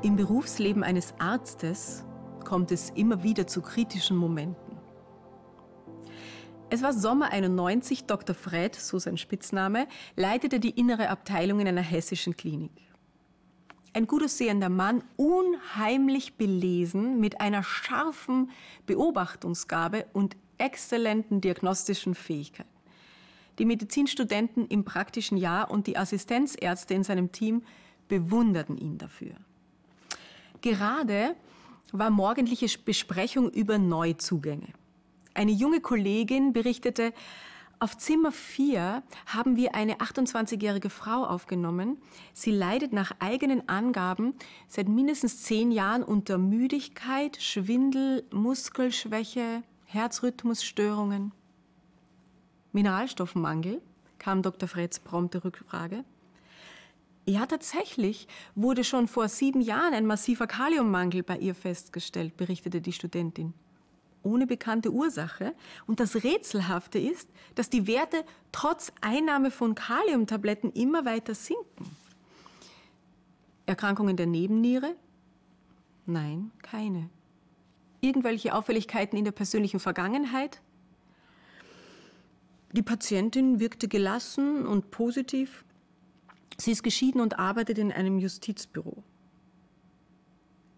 Im Berufsleben eines Arztes kommt es immer wieder zu kritischen Momenten. Es war Sommer 91, Dr. Fred, so sein Spitzname, leitete die innere Abteilung in einer hessischen Klinik. Ein gut aussehender Mann, unheimlich belesen, mit einer scharfen Beobachtungsgabe und exzellenten diagnostischen Fähigkeiten. Die Medizinstudenten im praktischen Jahr und die Assistenzärzte in seinem Team bewunderten ihn dafür. Gerade war morgendliche Besprechung über Neuzugänge. Eine junge Kollegin berichtete, auf Zimmer 4 haben wir eine 28-jährige Frau aufgenommen. Sie leidet nach eigenen Angaben seit mindestens zehn Jahren unter Müdigkeit, Schwindel, Muskelschwäche, Herzrhythmusstörungen. Mineralstoffmangel, kam Dr. Freds prompte Rückfrage. Ja, tatsächlich wurde schon vor sieben Jahren ein massiver Kaliummangel bei ihr festgestellt, berichtete die Studentin. Ohne bekannte Ursache. Und das Rätselhafte ist, dass die Werte trotz Einnahme von Kaliumtabletten immer weiter sinken. Erkrankungen der Nebenniere? Nein, keine. Irgendwelche Auffälligkeiten in der persönlichen Vergangenheit? Die Patientin wirkte gelassen und positiv. Sie ist geschieden und arbeitet in einem Justizbüro.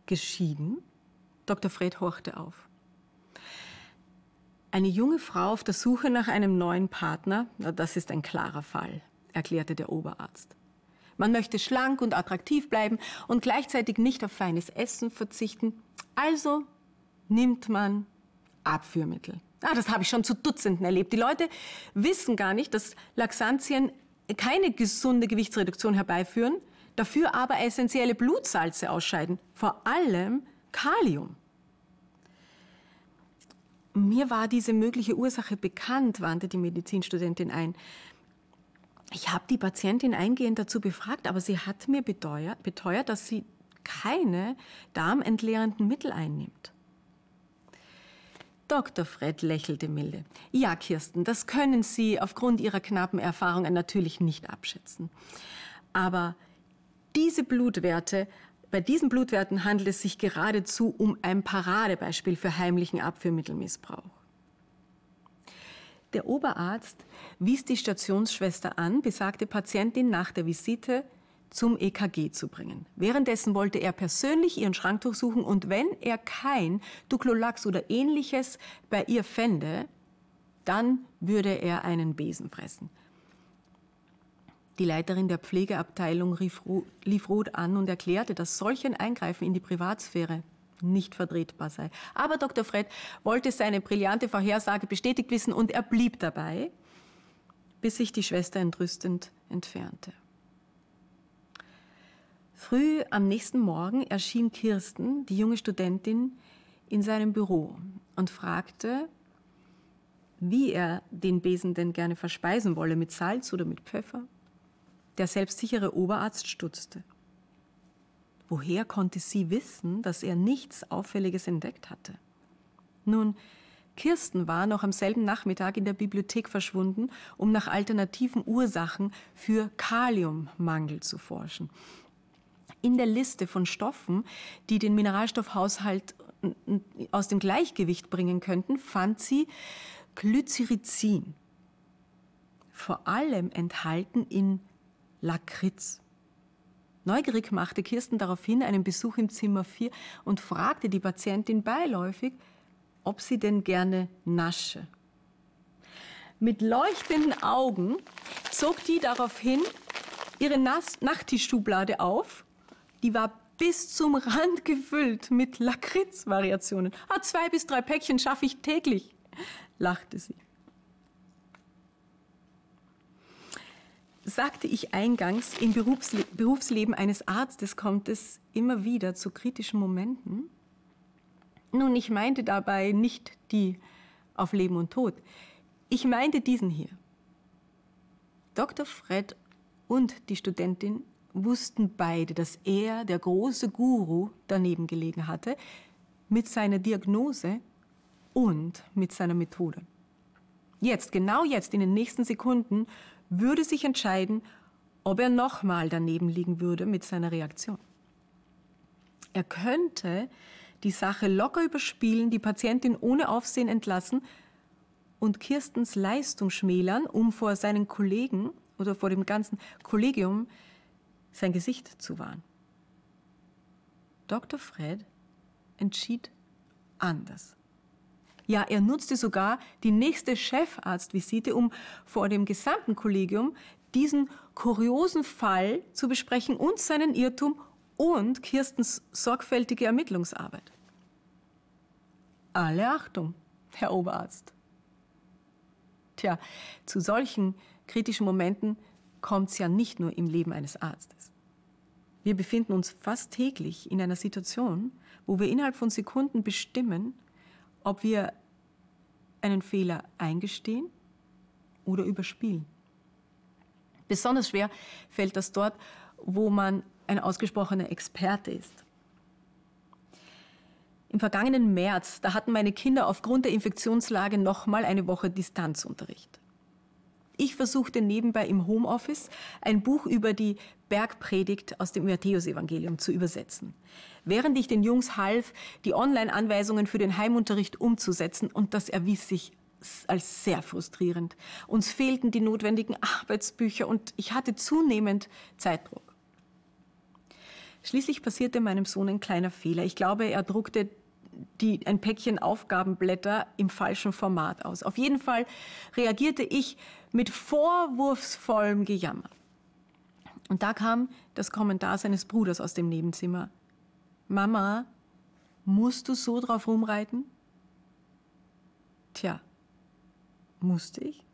Geschieden? Dr. Fred horchte auf. Eine junge Frau auf der Suche nach einem neuen Partner, das ist ein klarer Fall, erklärte der Oberarzt. Man möchte schlank und attraktiv bleiben und gleichzeitig nicht auf feines Essen verzichten. Also nimmt man Abführmittel. Ah, das habe ich schon zu Dutzenden erlebt. Die Leute wissen gar nicht, dass Laxantien keine gesunde Gewichtsreduktion herbeiführen, dafür aber essentielle Blutsalze ausscheiden, vor allem Kalium. Mir war diese mögliche Ursache bekannt, wandte die Medizinstudentin ein. Ich habe die Patientin eingehend dazu befragt, aber sie hat mir beteuert, beteuert dass sie keine darmentleerenden Mittel einnimmt. Dr. Fred lächelte milde. Ja, Kirsten, das können Sie aufgrund Ihrer knappen Erfahrungen natürlich nicht abschätzen. Aber diese Blutwerte, bei diesen Blutwerten handelt es sich geradezu um ein Paradebeispiel für heimlichen Abführmittelmissbrauch. Der Oberarzt wies die Stationsschwester an, besagte Patientin nach der Visite zum EKG zu bringen. Währenddessen wollte er persönlich ihren Schrank durchsuchen und wenn er kein Duclolax oder ähnliches bei ihr fände, dann würde er einen Besen fressen. Die Leiterin der Pflegeabteilung rief, lief rot an und erklärte, dass solch ein Eingreifen in die Privatsphäre nicht vertretbar sei. Aber Dr. Fred wollte seine brillante Vorhersage bestätigt wissen und er blieb dabei, bis sich die Schwester entrüstend entfernte. Früh am nächsten Morgen erschien Kirsten, die junge Studentin, in seinem Büro und fragte, wie er den Besen denn gerne verspeisen wolle, mit Salz oder mit Pfeffer. Der selbstsichere Oberarzt stutzte. Woher konnte sie wissen, dass er nichts Auffälliges entdeckt hatte? Nun, Kirsten war noch am selben Nachmittag in der Bibliothek verschwunden, um nach alternativen Ursachen für Kaliummangel zu forschen in der Liste von Stoffen, die den Mineralstoffhaushalt aus dem Gleichgewicht bringen könnten, fand sie Glycyrrhizin. Vor allem enthalten in Lakritz. Neugierig machte Kirsten daraufhin einen Besuch im Zimmer 4 und fragte die Patientin beiläufig, ob sie denn gerne nasche. Mit leuchtenden Augen zog die daraufhin ihre Nachttischschublade auf die war bis zum Rand gefüllt mit Lakritz-Variationen. Ah, zwei bis drei Päckchen schaffe ich täglich, lachte sie. Sagte ich eingangs, im Berufsle Berufsleben eines Arztes kommt es immer wieder zu kritischen Momenten? Nun, ich meinte dabei nicht die auf Leben und Tod. Ich meinte diesen hier. Dr. Fred und die Studentin wussten beide, dass er, der große Guru, daneben gelegen hatte, mit seiner Diagnose und mit seiner Methode. Jetzt, genau jetzt, in den nächsten Sekunden, würde sich entscheiden, ob er nochmal daneben liegen würde mit seiner Reaktion. Er könnte die Sache locker überspielen, die Patientin ohne Aufsehen entlassen und Kirstens Leistung schmälern, um vor seinen Kollegen oder vor dem ganzen Kollegium sein Gesicht zu wahren. Dr. Fred entschied anders. Ja, er nutzte sogar die nächste Chefarztvisite, um vor dem gesamten Kollegium diesen kuriosen Fall zu besprechen und seinen Irrtum und Kirstens sorgfältige Ermittlungsarbeit. Alle Achtung, Herr Oberarzt. Tja, zu solchen kritischen Momenten kommt es ja nicht nur im Leben eines Arztes. Wir befinden uns fast täglich in einer Situation, wo wir innerhalb von Sekunden bestimmen, ob wir einen Fehler eingestehen oder überspielen. Besonders schwer fällt das dort, wo man ein ausgesprochener Experte ist. Im vergangenen März, da hatten meine Kinder aufgrund der Infektionslage nochmal eine Woche Distanzunterricht. Ich versuchte nebenbei im Homeoffice ein Buch über die Bergpredigt aus dem Matthäusevangelium zu übersetzen, während ich den Jungs half, die Online-Anweisungen für den Heimunterricht umzusetzen und das erwies sich als sehr frustrierend. Uns fehlten die notwendigen Arbeitsbücher und ich hatte zunehmend Zeitdruck. Schließlich passierte meinem Sohn ein kleiner Fehler. Ich glaube, er druckte die, ein Päckchen Aufgabenblätter im falschen Format aus. Auf jeden Fall reagierte ich mit vorwurfsvollem Gejammer. Und da kam das Kommentar seines Bruders aus dem Nebenzimmer. Mama, musst du so drauf rumreiten? Tja, musste ich?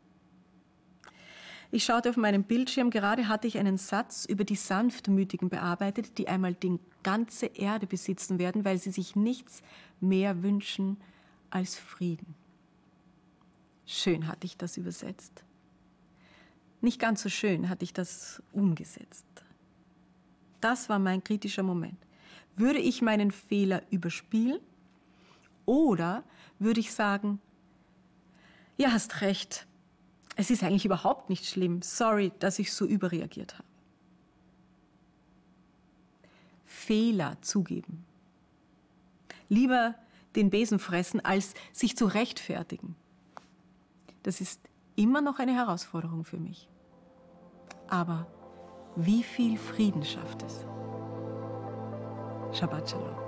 Ich schaute auf meinen Bildschirm, gerade hatte ich einen Satz über die Sanftmütigen bearbeitet, die einmal die ganze Erde besitzen werden, weil sie sich nichts mehr wünschen als Frieden. Schön hatte ich das übersetzt. Nicht ganz so schön hatte ich das umgesetzt. Das war mein kritischer Moment. Würde ich meinen Fehler überspielen oder würde ich sagen, ja, hast recht, es ist eigentlich überhaupt nicht schlimm. Sorry, dass ich so überreagiert habe. Fehler zugeben. Lieber den Besen fressen, als sich zu rechtfertigen. Das ist immer noch eine Herausforderung für mich. Aber wie viel Frieden schafft es? Shabbat Shalom.